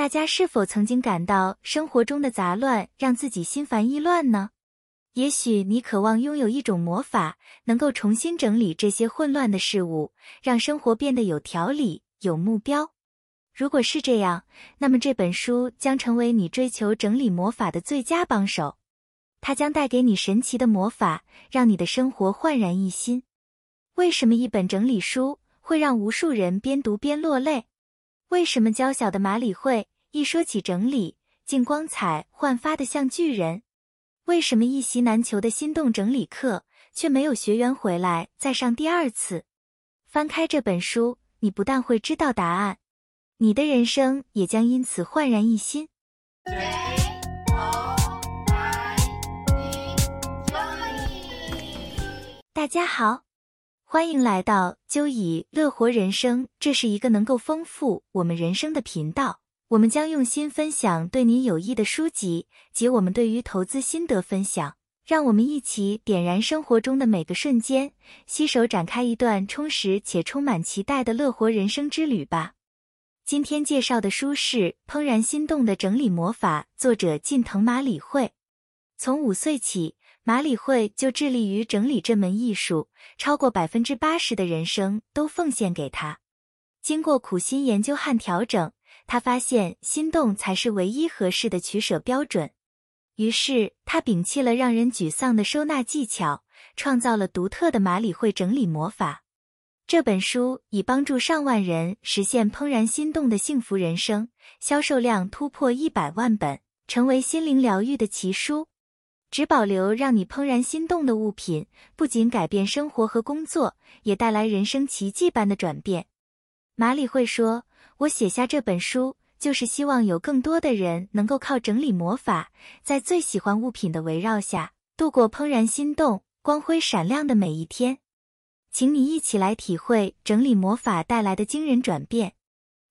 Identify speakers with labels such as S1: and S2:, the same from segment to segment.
S1: 大家是否曾经感到生活中的杂乱让自己心烦意乱呢？也许你渴望拥有一种魔法，能够重新整理这些混乱的事物，让生活变得有条理、有目标。如果是这样，那么这本书将成为你追求整理魔法的最佳帮手。它将带给你神奇的魔法，让你的生活焕然一新。为什么一本整理书会让无数人边读边落泪？为什么娇小的马里会一说起整理，竟光彩焕发的像巨人？为什么一席难求的心动整理课却没有学员回来再上第二次？翻开这本书，你不但会知道答案，你的人生也将因此焕然一新。大家好。欢迎来到就以乐活人生，这是一个能够丰富我们人生的频道。我们将用心分享对你有益的书籍及我们对于投资心得分享。让我们一起点燃生活中的每个瞬间，携手展开一段充实且充满期待的乐活人生之旅吧。今天介绍的书是《怦然心动的整理魔法》，作者近藤麻里惠。从五岁起。马里会就致力于整理这门艺术，超过百分之八十的人生都奉献给他。经过苦心研究和调整，他发现心动才是唯一合适的取舍标准。于是，他摒弃了让人沮丧的收纳技巧，创造了独特的马里会整理魔法。这本书已帮助上万人实现怦然心动的幸福人生，销售量突破一百万本，成为心灵疗愈的奇书。只保留让你怦然心动的物品，不仅改变生活和工作，也带来人生奇迹般的转变。马里会说：“我写下这本书，就是希望有更多的人能够靠整理魔法，在最喜欢物品的围绕下，度过怦然心动、光辉闪亮的每一天。”请你一起来体会整理魔法带来的惊人转变，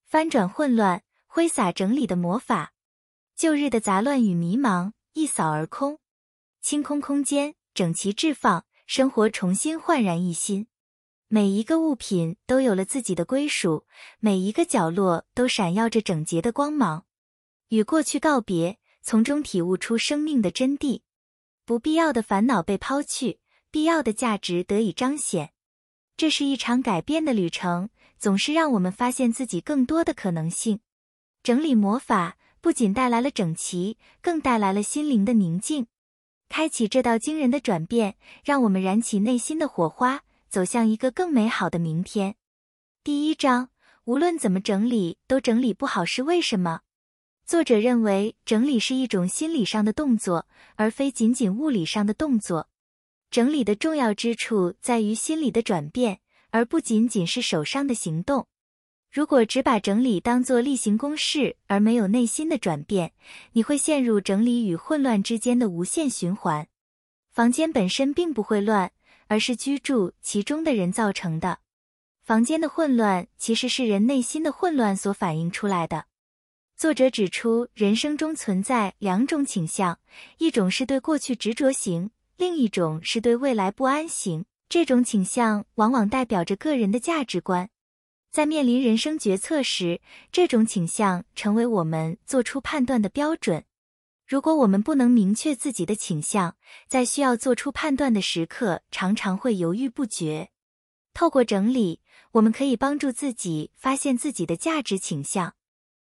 S1: 翻转混乱，挥洒整理的魔法，旧日的杂乱与迷茫一扫而空。清空空间，整齐置放，生活重新焕然一新。每一个物品都有了自己的归属，每一个角落都闪耀着整洁的光芒。与过去告别，从中体悟出生命的真谛。不必要的烦恼被抛去，必要的价值得以彰显。这是一场改变的旅程，总是让我们发现自己更多的可能性。整理魔法不仅带来了整齐，更带来了心灵的宁静。开启这道惊人的转变，让我们燃起内心的火花，走向一个更美好的明天。第一章，无论怎么整理，都整理不好是为什么？作者认为，整理是一种心理上的动作，而非仅仅物理上的动作。整理的重要之处在于心理的转变，而不仅仅是手上的行动。如果只把整理当作例行公事，而没有内心的转变，你会陷入整理与混乱之间的无限循环。房间本身并不会乱，而是居住其中的人造成的。房间的混乱其实是人内心的混乱所反映出来的。作者指出，人生中存在两种倾向，一种是对过去执着型，另一种是对未来不安型。这种倾向往往代表着个人的价值观。在面临人生决策时，这种倾向成为我们做出判断的标准。如果我们不能明确自己的倾向，在需要做出判断的时刻，常常会犹豫不决。透过整理，我们可以帮助自己发现自己的价值倾向。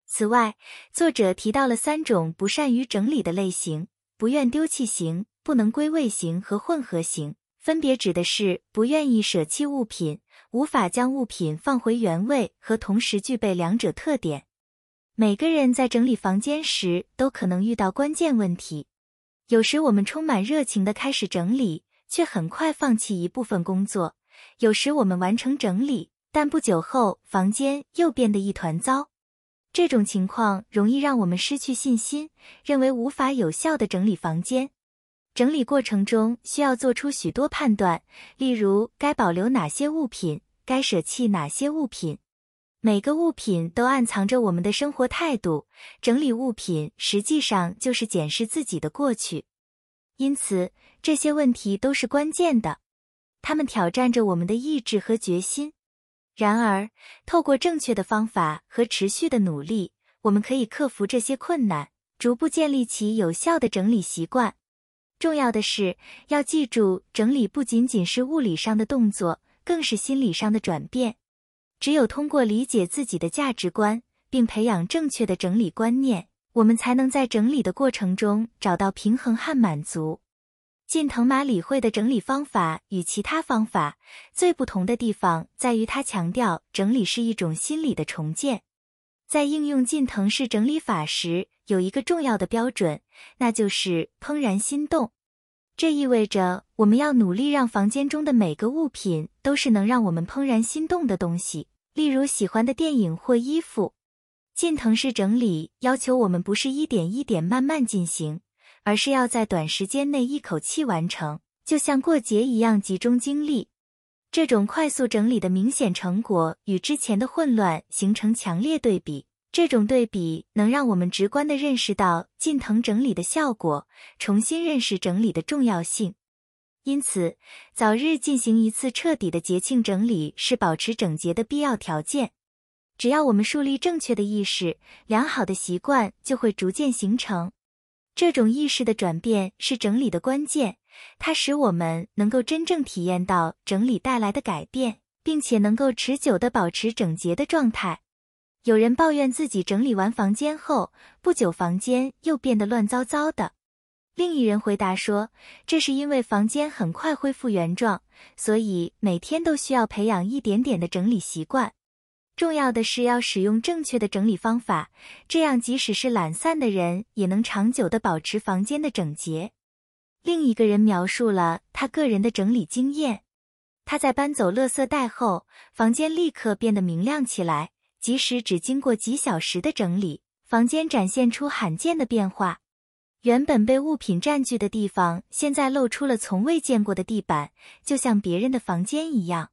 S1: 此外，作者提到了三种不善于整理的类型：不愿丢弃型、不能归位型和混合型。分别指的是不愿意舍弃物品。无法将物品放回原位和同时具备两者特点。每个人在整理房间时都可能遇到关键问题。有时我们充满热情的开始整理，却很快放弃一部分工作；有时我们完成整理，但不久后房间又变得一团糟。这种情况容易让我们失去信心，认为无法有效的整理房间。整理过程中需要做出许多判断，例如该保留哪些物品，该舍弃哪些物品。每个物品都暗藏着我们的生活态度，整理物品实际上就是检视自己的过去。因此，这些问题都是关键的，它们挑战着我们的意志和决心。然而，透过正确的方法和持续的努力，我们可以克服这些困难，逐步建立起有效的整理习惯。重要的是要记住，整理不仅仅是物理上的动作，更是心理上的转变。只有通过理解自己的价值观，并培养正确的整理观念，我们才能在整理的过程中找到平衡和满足。近藤麻理惠的整理方法与其他方法最不同的地方在于，他强调整理是一种心理的重建。在应用近藤式整理法时，有一个重要的标准，那就是怦然心动。这意味着我们要努力让房间中的每个物品都是能让我们怦然心动的东西，例如喜欢的电影或衣服。近藤式整理要求我们不是一点一点慢慢进行，而是要在短时间内一口气完成，就像过节一样集中精力。这种快速整理的明显成果与之前的混乱形成强烈对比。这种对比能让我们直观地认识到近藤整理的效果，重新认识整理的重要性。因此，早日进行一次彻底的节庆整理是保持整洁的必要条件。只要我们树立正确的意识，良好的习惯就会逐渐形成。这种意识的转变是整理的关键。它使我们能够真正体验到整理带来的改变，并且能够持久地保持整洁的状态。有人抱怨自己整理完房间后不久，房间又变得乱糟糟的。另一人回答说，这是因为房间很快恢复原状，所以每天都需要培养一点点的整理习惯。重要的是要使用正确的整理方法，这样即使是懒散的人也能长久地保持房间的整洁。另一个人描述了他个人的整理经验：他在搬走垃圾袋后，房间立刻变得明亮起来，即使只经过几小时的整理，房间展现出罕见的变化。原本被物品占据的地方，现在露出了从未见过的地板，就像别人的房间一样。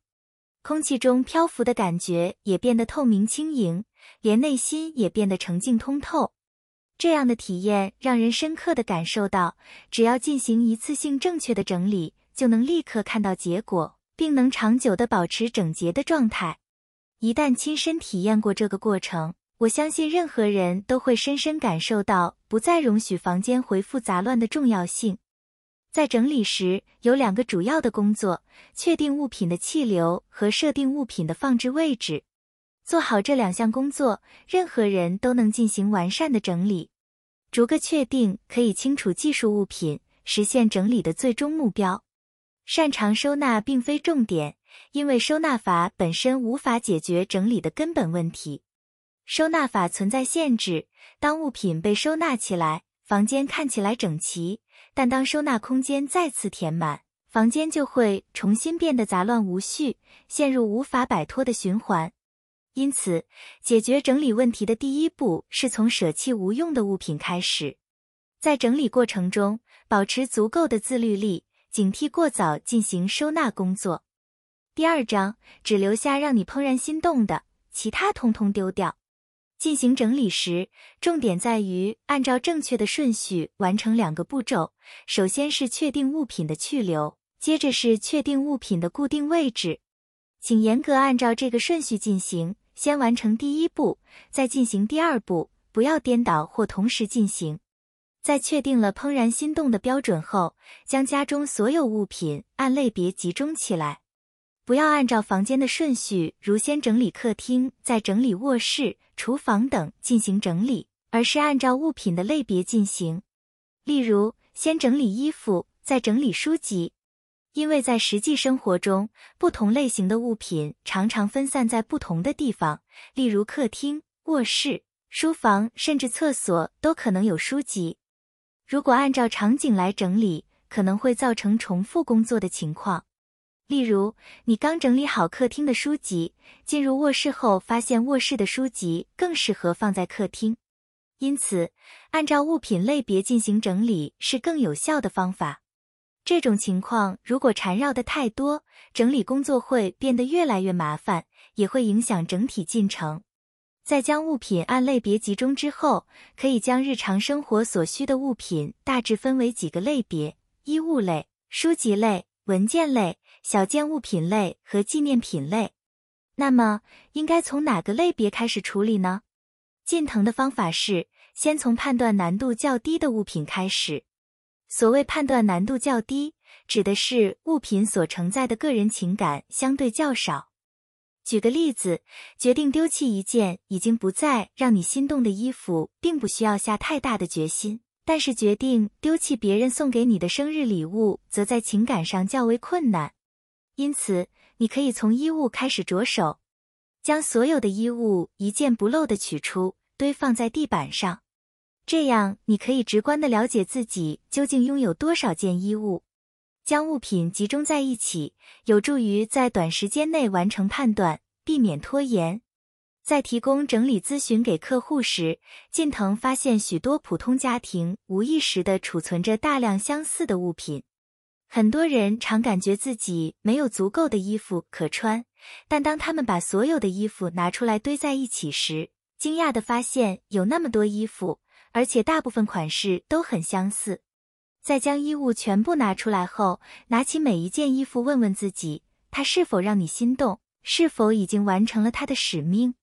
S1: 空气中漂浮的感觉也变得透明轻盈，连内心也变得澄净通透。这样的体验让人深刻的感受到，只要进行一次性正确的整理，就能立刻看到结果，并能长久的保持整洁的状态。一旦亲身体验过这个过程，我相信任何人都会深深感受到不再容许房间回复杂乱的重要性。在整理时，有两个主要的工作：确定物品的气流和设定物品的放置位置。做好这两项工作，任何人都能进行完善的整理。逐个确定可以清除技术物品，实现整理的最终目标。擅长收纳并非重点，因为收纳法本身无法解决整理的根本问题。收纳法存在限制，当物品被收纳起来，房间看起来整齐；但当收纳空间再次填满，房间就会重新变得杂乱无序，陷入无法摆脱的循环。因此，解决整理问题的第一步是从舍弃无用的物品开始。在整理过程中，保持足够的自律力，警惕过早进行收纳工作。第二章，只留下让你怦然心动的，其他通通丢掉。进行整理时，重点在于按照正确的顺序完成两个步骤：首先是确定物品的去留，接着是确定物品的固定位置。请严格按照这个顺序进行。先完成第一步，再进行第二步，不要颠倒或同时进行。在确定了怦然心动的标准后，将家中所有物品按类别集中起来。不要按照房间的顺序，如先整理客厅，再整理卧室、厨房等进行整理，而是按照物品的类别进行。例如，先整理衣服，再整理书籍。因为在实际生活中，不同类型的物品常常分散在不同的地方，例如客厅、卧室、书房，甚至厕所都可能有书籍。如果按照场景来整理，可能会造成重复工作的情况。例如，你刚整理好客厅的书籍，进入卧室后发现卧室的书籍更适合放在客厅。因此，按照物品类别进行整理是更有效的方法。这种情况如果缠绕的太多，整理工作会变得越来越麻烦，也会影响整体进程。在将物品按类别集中之后，可以将日常生活所需的物品大致分为几个类别：衣物类、书籍类、文件类、小件物品类和纪念品类。那么，应该从哪个类别开始处理呢？近藤的方法是先从判断难度较低的物品开始。所谓判断难度较低，指的是物品所承载的个人情感相对较少。举个例子，决定丢弃一件已经不再让你心动的衣服，并不需要下太大的决心；但是决定丢弃别人送给你的生日礼物，则在情感上较为困难。因此，你可以从衣物开始着手，将所有的衣物一件不漏的取出，堆放在地板上。这样，你可以直观的了解自己究竟拥有多少件衣物。将物品集中在一起，有助于在短时间内完成判断，避免拖延。在提供整理咨询给客户时，近藤发现许多普通家庭无意识的储存着大量相似的物品。很多人常感觉自己没有足够的衣服可穿，但当他们把所有的衣服拿出来堆在一起时，惊讶的发现有那么多衣服。而且大部分款式都很相似。在将衣物全部拿出来后，拿起每一件衣服，问问自己，它是否让你心动，是否已经完成了它的使命。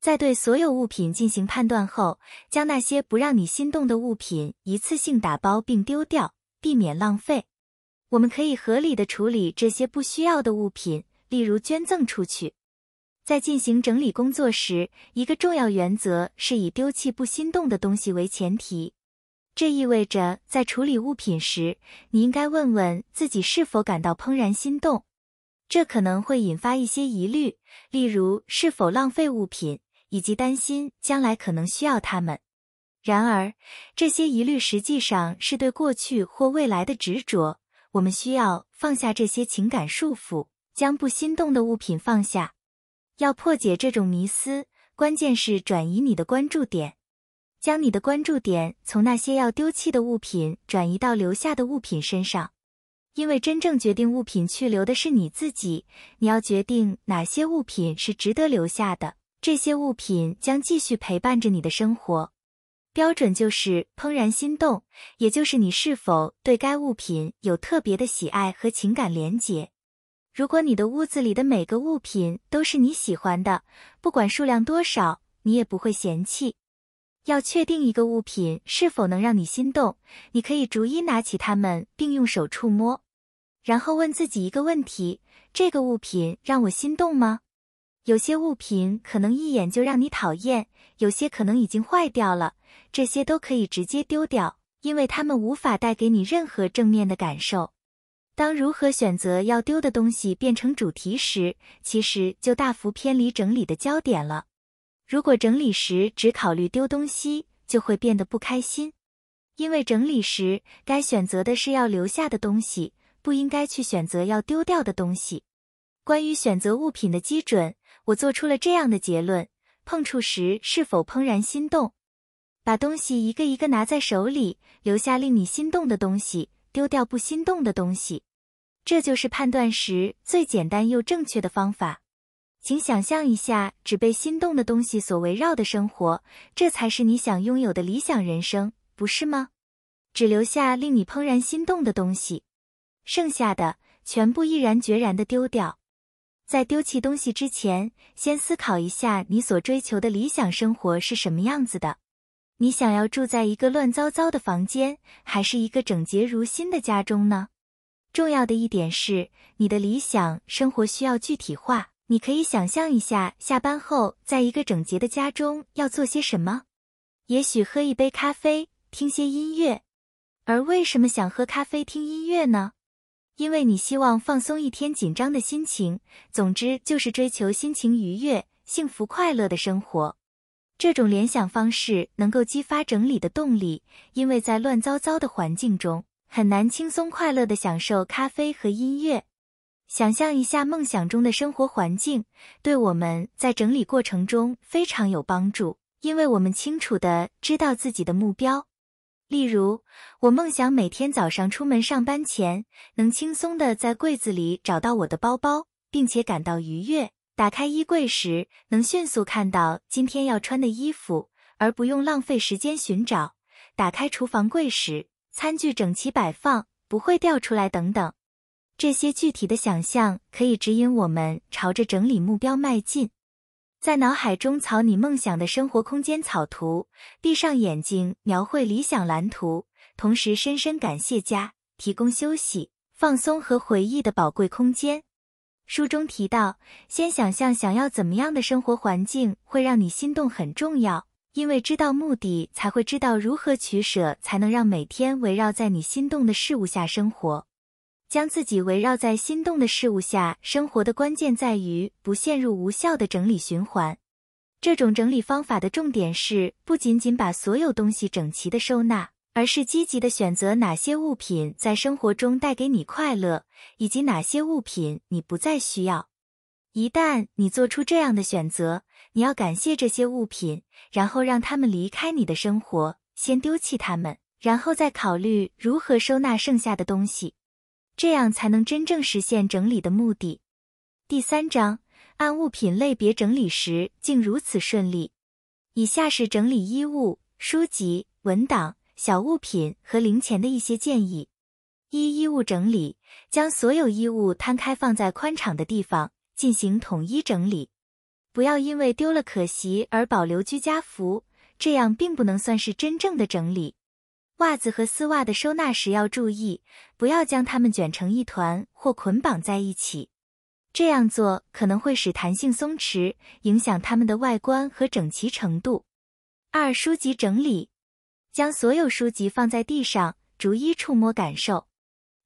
S1: 在对所有物品进行判断后，将那些不让你心动的物品一次性打包并丢掉，避免浪费。我们可以合理的处理这些不需要的物品，例如捐赠出去。在进行整理工作时，一个重要原则是以丢弃不心动的东西为前提。这意味着，在处理物品时，你应该问问自己是否感到怦然心动。这可能会引发一些疑虑，例如是否浪费物品，以及担心将来可能需要它们。然而，这些疑虑实际上是对过去或未来的执着。我们需要放下这些情感束缚，将不心动的物品放下。要破解这种迷思，关键是转移你的关注点，将你的关注点从那些要丢弃的物品转移到留下的物品身上，因为真正决定物品去留的是你自己。你要决定哪些物品是值得留下的，这些物品将继续陪伴着你的生活。标准就是怦然心动，也就是你是否对该物品有特别的喜爱和情感连结。如果你的屋子里的每个物品都是你喜欢的，不管数量多少，你也不会嫌弃。要确定一个物品是否能让你心动，你可以逐一拿起它们并用手触摸，然后问自己一个问题：这个物品让我心动吗？有些物品可能一眼就让你讨厌，有些可能已经坏掉了，这些都可以直接丢掉，因为它们无法带给你任何正面的感受。当如何选择要丢的东西变成主题时，其实就大幅偏离整理的焦点了。如果整理时只考虑丢东西，就会变得不开心。因为整理时该选择的是要留下的东西，不应该去选择要丢掉的东西。关于选择物品的基准，我做出了这样的结论：碰触时是否怦然心动？把东西一个一个拿在手里，留下令你心动的东西，丢掉不心动的东西。这就是判断时最简单又正确的方法。请想象一下，只被心动的东西所围绕的生活，这才是你想拥有的理想人生，不是吗？只留下令你怦然心动的东西，剩下的全部毅然决然的丢掉。在丢弃东西之前，先思考一下你所追求的理想生活是什么样子的。你想要住在一个乱糟糟的房间，还是一个整洁如新的家中呢？重要的一点是，你的理想生活需要具体化。你可以想象一下，下班后在一个整洁的家中要做些什么？也许喝一杯咖啡，听些音乐。而为什么想喝咖啡、听音乐呢？因为你希望放松一天紧张的心情。总之，就是追求心情愉悦、幸福快乐的生活。这种联想方式能够激发整理的动力，因为在乱糟糟的环境中。很难轻松快乐的享受咖啡和音乐。想象一下梦想中的生活环境，对我们在整理过程中非常有帮助，因为我们清楚的知道自己的目标。例如，我梦想每天早上出门上班前，能轻松的在柜子里找到我的包包，并且感到愉悦。打开衣柜时，能迅速看到今天要穿的衣服，而不用浪费时间寻找。打开厨房柜时，餐具整齐摆放，不会掉出来等等，这些具体的想象可以指引我们朝着整理目标迈进。在脑海中草拟梦想的生活空间草图，闭上眼睛描绘理想蓝图，同时深深感谢家提供休息、放松和回忆的宝贵空间。书中提到，先想象想要怎么样的生活环境会让你心动很重要，因为知道目的才会知道如何取舍，才能让每天围绕在你心动的事物下生活。将自己围绕在心动的事物下生活的关键在于不陷入无效的整理循环。这种整理方法的重点是不仅仅把所有东西整齐的收纳，而是积极的选择哪些物品在生活中带给你快乐，以及哪些物品你不再需要。一旦你做出这样的选择，你要感谢这些物品，然后让他们离开你的生活，先丢弃它们，然后再考虑如何收纳剩下的东西。这样才能真正实现整理的目的。第三章，按物品类别整理时竟如此顺利。以下是整理衣物、书籍、文档、小物品和零钱的一些建议：一、衣物整理，将所有衣物摊开放在宽敞的地方，进行统一整理。不要因为丢了可惜而保留居家服，这样并不能算是真正的整理。袜子和丝袜的收纳时要注意，不要将它们卷成一团或捆绑在一起，这样做可能会使弹性松弛，影响它们的外观和整齐程度。二、书籍整理，将所有书籍放在地上，逐一触摸感受。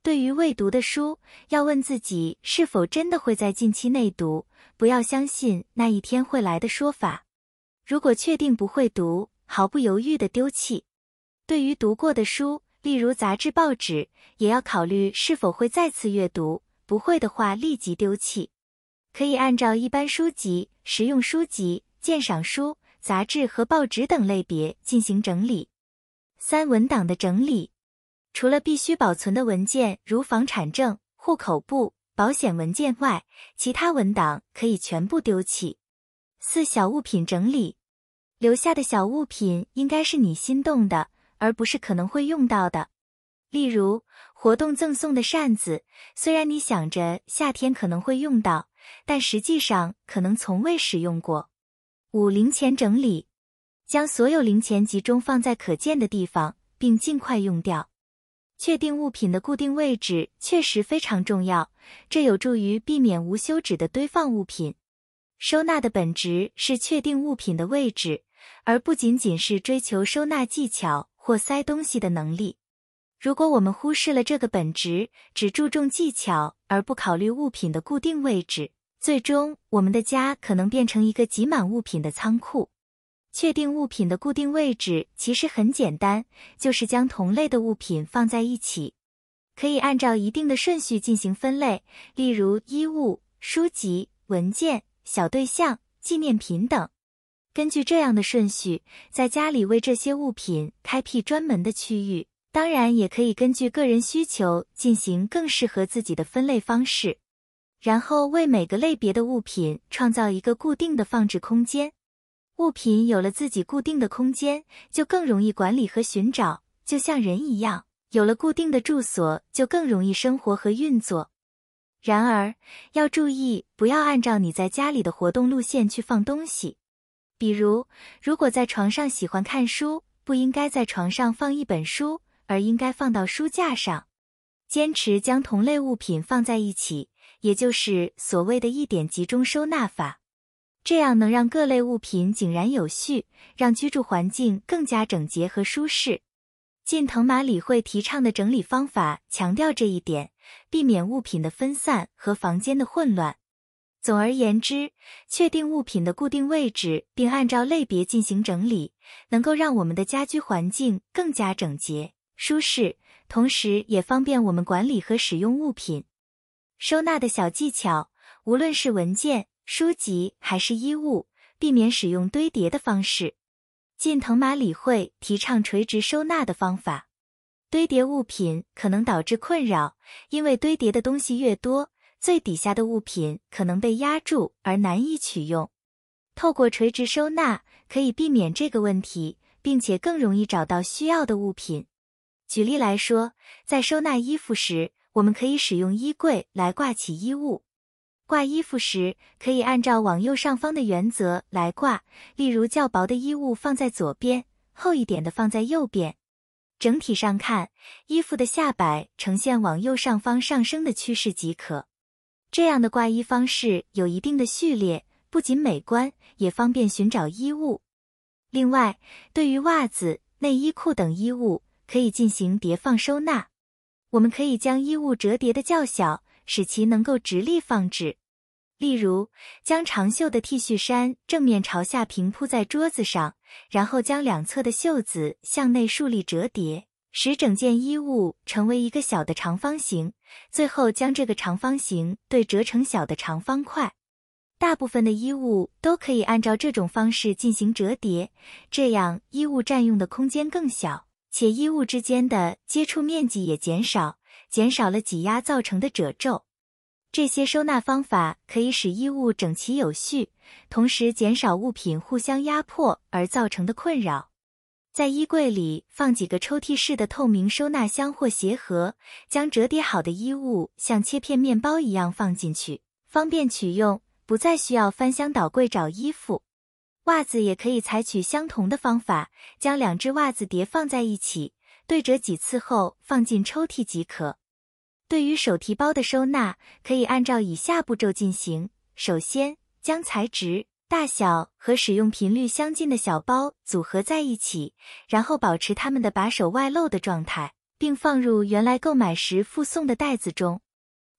S1: 对于未读的书，要问自己是否真的会在近期内读，不要相信那一天会来的说法。如果确定不会读，毫不犹豫地丢弃。对于读过的书，例如杂志、报纸，也要考虑是否会再次阅读。不会的话，立即丢弃。可以按照一般书籍、实用书籍、鉴赏书、杂志和报纸等类别进行整理。三、文档的整理，除了必须保存的文件，如房产证、户口簿、保险文件外，其他文档可以全部丢弃。四、小物品整理，留下的小物品应该是你心动的。而不是可能会用到的，例如活动赠送的扇子，虽然你想着夏天可能会用到，但实际上可能从未使用过。五、零钱整理，将所有零钱集中放在可见的地方，并尽快用掉。确定物品的固定位置确实非常重要，这有助于避免无休止的堆放物品。收纳的本质是确定物品的位置，而不仅仅是追求收纳技巧。或塞东西的能力。如果我们忽视了这个本质，只注重技巧而不考虑物品的固定位置，最终我们的家可能变成一个挤满物品的仓库。确定物品的固定位置其实很简单，就是将同类的物品放在一起，可以按照一定的顺序进行分类，例如衣物、书籍、文件、小对象、纪念品等。根据这样的顺序，在家里为这些物品开辟专门的区域。当然，也可以根据个人需求进行更适合自己的分类方式。然后为每个类别的物品创造一个固定的放置空间。物品有了自己固定的空间，就更容易管理和寻找，就像人一样，有了固定的住所，就更容易生活和运作。然而，要注意不要按照你在家里的活动路线去放东西。比如，如果在床上喜欢看书，不应该在床上放一本书，而应该放到书架上。坚持将同类物品放在一起，也就是所谓的一点集中收纳法，这样能让各类物品井然有序，让居住环境更加整洁和舒适。近藤麻里惠提倡的整理方法强调这一点，避免物品的分散和房间的混乱。总而言之，确定物品的固定位置，并按照类别进行整理，能够让我们的家居环境更加整洁、舒适，同时也方便我们管理和使用物品。收纳的小技巧，无论是文件、书籍还是衣物，避免使用堆叠的方式。近藤麻里惠提倡垂直收纳的方法。堆叠物品可能导致困扰，因为堆叠的东西越多。最底下的物品可能被压住而难以取用。透过垂直收纳，可以避免这个问题，并且更容易找到需要的物品。举例来说，在收纳衣服时，我们可以使用衣柜来挂起衣物。挂衣服时，可以按照往右上方的原则来挂，例如较薄的衣物放在左边，厚一点的放在右边。整体上看，衣服的下摆呈现往右上方上升的趋势即可。这样的挂衣方式有一定的序列，不仅美观，也方便寻找衣物。另外，对于袜子、内衣裤等衣物，可以进行叠放收纳。我们可以将衣物折叠的较小，使其能够直立放置。例如，将长袖的 T 恤衫正面朝下平铺在桌子上，然后将两侧的袖子向内竖立折叠，使整件衣物成为一个小的长方形。最后将这个长方形对折成小的长方块。大部分的衣物都可以按照这种方式进行折叠，这样衣物占用的空间更小，且衣物之间的接触面积也减少，减少了挤压造成的褶皱。这些收纳方法可以使衣物整齐有序，同时减少物品互相压迫而造成的困扰。在衣柜里放几个抽屉式的透明收纳箱或鞋盒，将折叠好的衣物像切片面包一样放进去，方便取用，不再需要翻箱倒柜找衣服。袜子也可以采取相同的方法，将两只袜子叠放在一起，对折几次后放进抽屉即可。对于手提包的收纳，可以按照以下步骤进行：首先，将材质、大小和使用频率相近的小包组合在一起，然后保持它们的把手外露的状态，并放入原来购买时附送的袋子中。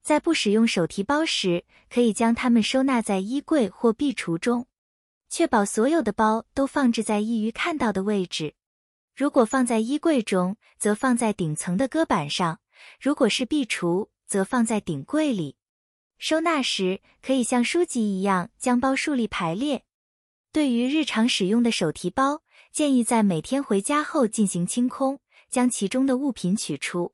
S1: 在不使用手提包时，可以将它们收纳在衣柜或壁橱中，确保所有的包都放置在易于看到的位置。如果放在衣柜中，则放在顶层的搁板上。如果是壁橱，则放在顶柜里。收纳时可以像书籍一样将包竖立排列。对于日常使用的手提包，建议在每天回家后进行清空，将其中的物品取出。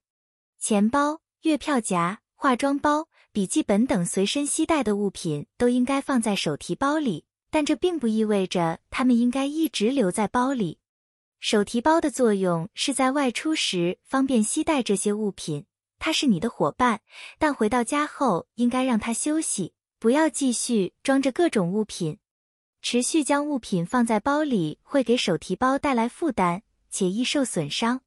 S1: 钱包、月票夹、化妆包、笔记本等随身携带的物品都应该放在手提包里，但这并不意味着它们应该一直留在包里。手提包的作用是在外出时方便携带这些物品，它是你的伙伴，但回到家后应该让它休息，不要继续装着各种物品。持续将物品放在包里会给手提包带来负担，且易受损伤。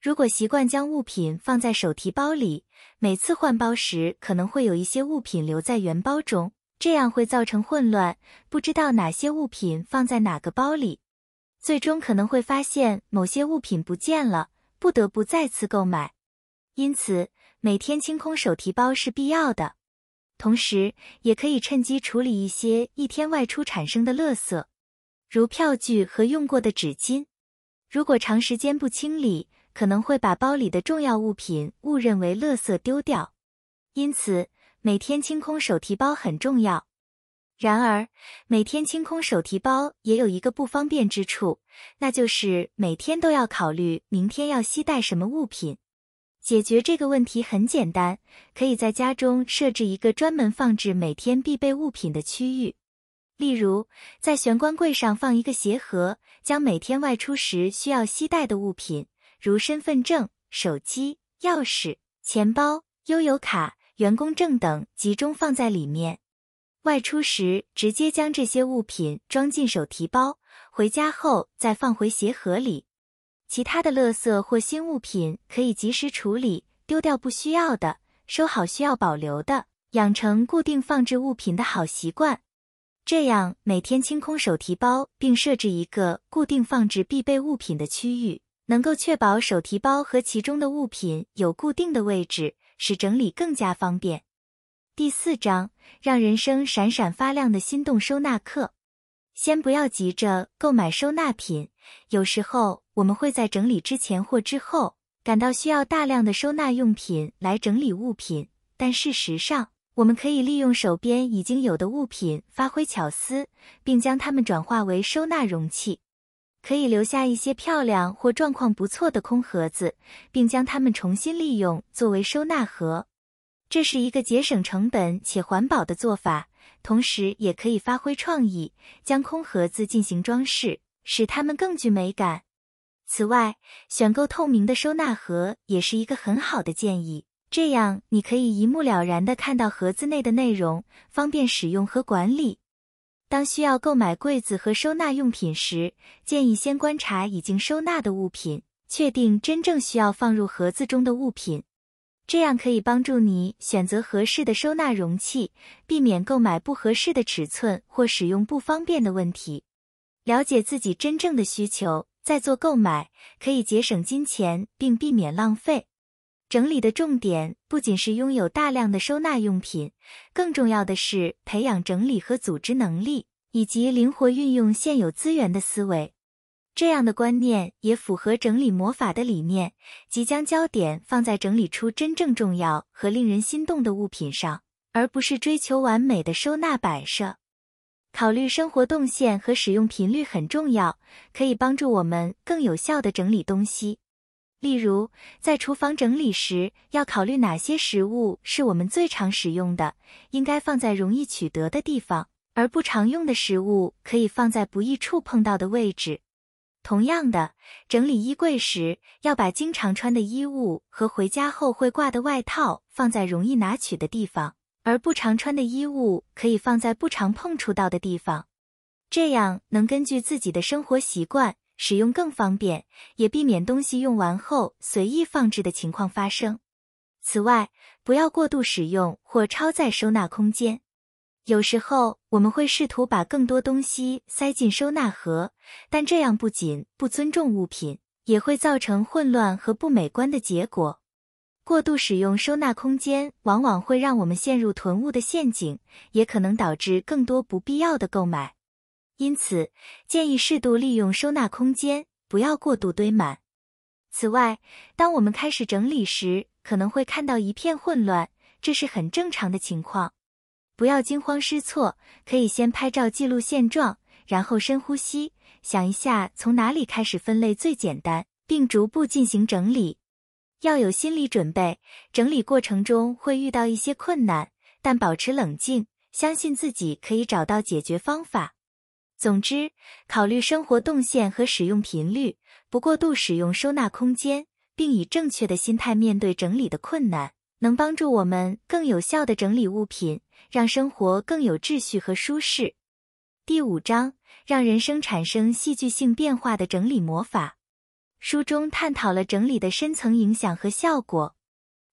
S1: 如果习惯将物品放在手提包里，每次换包时可能会有一些物品留在原包中，这样会造成混乱，不知道哪些物品放在哪个包里。最终可能会发现某些物品不见了，不得不再次购买。因此，每天清空手提包是必要的。同时，也可以趁机处理一些一天外出产生的垃圾，如票据和用过的纸巾。如果长时间不清理，可能会把包里的重要物品误认为垃圾丢掉。因此，每天清空手提包很重要。然而，每天清空手提包也有一个不方便之处，那就是每天都要考虑明天要携带什么物品。解决这个问题很简单，可以在家中设置一个专门放置每天必备物品的区域。例如，在玄关柜上放一个鞋盒，将每天外出时需要携带的物品，如身份证、手机、钥匙、钱包、悠游卡、员工证等，集中放在里面。外出时，直接将这些物品装进手提包，回家后再放回鞋盒里。其他的垃圾或新物品可以及时处理，丢掉不需要的，收好需要保留的，养成固定放置物品的好习惯。这样，每天清空手提包，并设置一个固定放置必备物品的区域，能够确保手提包和其中的物品有固定的位置，使整理更加方便。第四章，让人生闪闪发亮的心动收纳课。先不要急着购买收纳品，有时候我们会在整理之前或之后感到需要大量的收纳用品来整理物品，但事实上，我们可以利用手边已经有的物品发挥巧思，并将它们转化为收纳容器。可以留下一些漂亮或状况不错的空盒子，并将它们重新利用作为收纳盒。这是一个节省成本且环保的做法，同时也可以发挥创意，将空盒子进行装饰，使它们更具美感。此外，选购透明的收纳盒也是一个很好的建议，这样你可以一目了然地看到盒子内的内容，方便使用和管理。当需要购买柜子和收纳用品时，建议先观察已经收纳的物品，确定真正需要放入盒子中的物品。这样可以帮助你选择合适的收纳容器，避免购买不合适的尺寸或使用不方便的问题。了解自己真正的需求，再做购买，可以节省金钱并避免浪费。整理的重点不仅是拥有大量的收纳用品，更重要的是培养整理和组织能力，以及灵活运用现有资源的思维。这样的观念也符合整理魔法的理念，即将焦点放在整理出真正重要和令人心动的物品上，而不是追求完美的收纳摆设。考虑生活动线和使用频率很重要，可以帮助我们更有效地整理东西。例如，在厨房整理时，要考虑哪些食物是我们最常使用的，应该放在容易取得的地方，而不常用的食物可以放在不易触碰到的位置。同样的，整理衣柜时，要把经常穿的衣物和回家后会挂的外套放在容易拿取的地方，而不常穿的衣物可以放在不常碰触到的地方。这样能根据自己的生活习惯使用更方便，也避免东西用完后随意放置的情况发生。此外，不要过度使用或超载收纳空间。有时候我们会试图把更多东西塞进收纳盒，但这样不仅不尊重物品，也会造成混乱和不美观的结果。过度使用收纳空间往往会让我们陷入囤物的陷阱，也可能导致更多不必要的购买。因此，建议适度利用收纳空间，不要过度堆满。此外，当我们开始整理时，可能会看到一片混乱，这是很正常的情况。不要惊慌失措，可以先拍照记录现状，然后深呼吸，想一下从哪里开始分类最简单，并逐步进行整理。要有心理准备，整理过程中会遇到一些困难，但保持冷静，相信自己可以找到解决方法。总之，考虑生活动线和使用频率，不过度使用收纳空间，并以正确的心态面对整理的困难。能帮助我们更有效的整理物品，让生活更有秩序和舒适。第五章，让人生产生戏剧性变化的整理魔法。书中探讨了整理的深层影响和效果。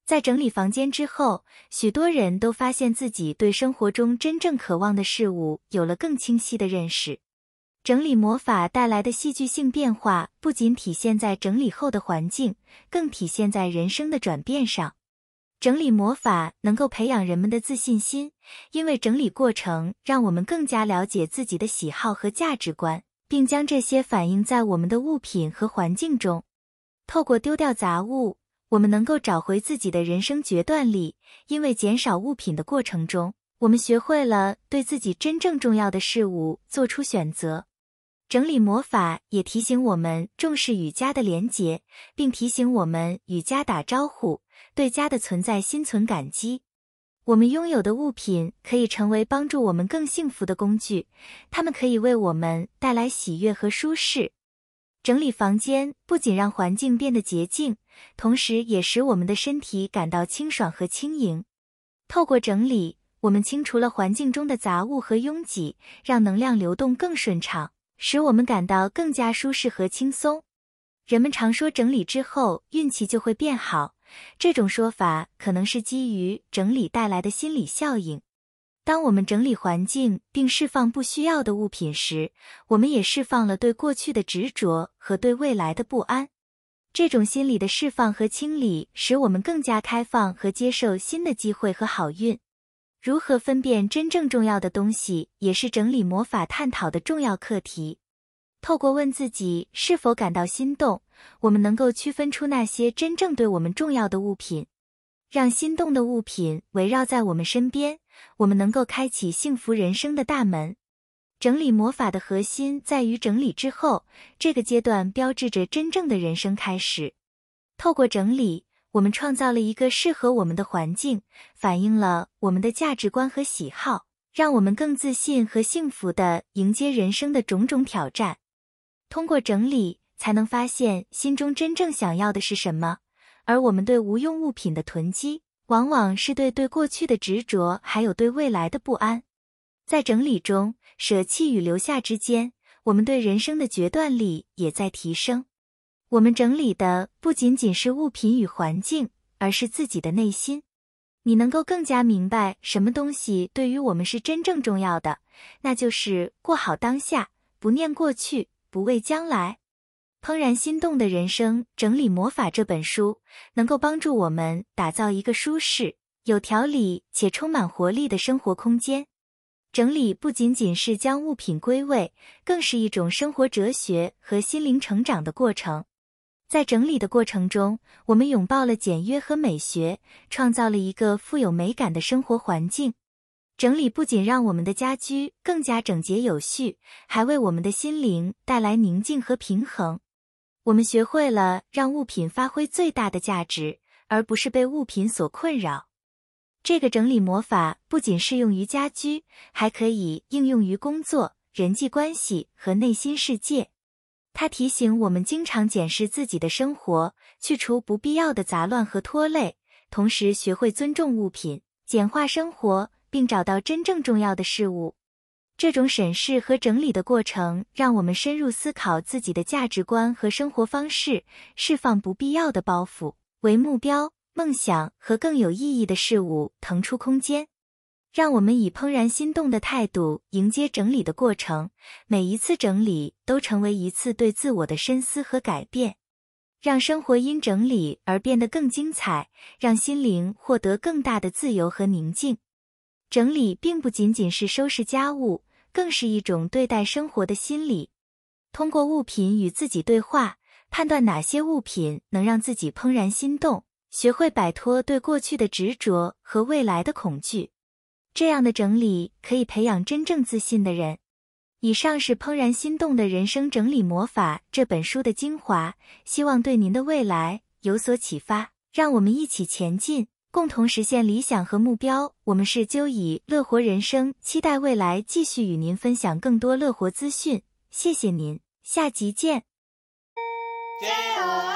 S1: 在整理房间之后，许多人都发现自己对生活中真正渴望的事物有了更清晰的认识。整理魔法带来的戏剧性变化，不仅体现在整理后的环境，更体现在人生的转变上。整理魔法能够培养人们的自信心，因为整理过程让我们更加了解自己的喜好和价值观，并将这些反映在我们的物品和环境中。透过丢掉杂物，我们能够找回自己的人生决断力，因为减少物品的过程中，我们学会了对自己真正重要的事物做出选择。整理魔法也提醒我们重视与家的连结，并提醒我们与家打招呼。对家的存在心存感激，我们拥有的物品可以成为帮助我们更幸福的工具，它们可以为我们带来喜悦和舒适。整理房间不仅让环境变得洁净，同时也使我们的身体感到清爽和轻盈。透过整理，我们清除了环境中的杂物和拥挤，让能量流动更顺畅，使我们感到更加舒适和轻松。人们常说，整理之后运气就会变好。这种说法可能是基于整理带来的心理效应。当我们整理环境并释放不需要的物品时，我们也释放了对过去的执着和对未来的不安。这种心理的释放和清理，使我们更加开放和接受新的机会和好运。如何分辨真正重要的东西，也是整理魔法探讨的重要课题。透过问自己是否感到心动，我们能够区分出那些真正对我们重要的物品，让心动的物品围绕在我们身边，我们能够开启幸福人生的大门。整理魔法的核心在于整理之后，这个阶段标志着真正的人生开始。透过整理，我们创造了一个适合我们的环境，反映了我们的价值观和喜好，让我们更自信和幸福地迎接人生的种种挑战。通过整理，才能发现心中真正想要的是什么，而我们对无用物品的囤积，往往是对对过去的执着，还有对未来的不安。在整理中，舍弃与留下之间，我们对人生的决断力也在提升。我们整理的不仅仅是物品与环境，而是自己的内心。你能够更加明白什么东西对于我们是真正重要的，那就是过好当下，不念过去，不畏将来。《怦然心动的人生整理魔法》这本书能够帮助我们打造一个舒适、有条理且充满活力的生活空间。整理不仅仅是将物品归位，更是一种生活哲学和心灵成长的过程。在整理的过程中，我们拥抱了简约和美学，创造了一个富有美感的生活环境。整理不仅让我们的家居更加整洁有序，还为我们的心灵带来宁静和平衡。我们学会了让物品发挥最大的价值，而不是被物品所困扰。这个整理魔法不仅适用于家居，还可以应用于工作、人际关系和内心世界。它提醒我们经常检视自己的生活，去除不必要的杂乱和拖累，同时学会尊重物品，简化生活，并找到真正重要的事物。这种审视和整理的过程，让我们深入思考自己的价值观和生活方式，释放不必要的包袱，为目标、梦想和更有意义的事物腾出空间。让我们以怦然心动的态度迎接整理的过程，每一次整理都成为一次对自我的深思和改变，让生活因整理而变得更精彩，让心灵获得更大的自由和宁静。整理并不仅仅是收拾家务，更是一种对待生活的心理。通过物品与自己对话，判断哪些物品能让自己怦然心动，学会摆脱对过去的执着和未来的恐惧。这样的整理可以培养真正自信的人。以上是《怦然心动的人生整理魔法》这本书的精华，希望对您的未来有所启发。让我们一起前进，共同实现理想和目标。我们是鸠以乐活人生，期待未来继续与您分享更多乐活资讯。谢谢您，下集见。加油！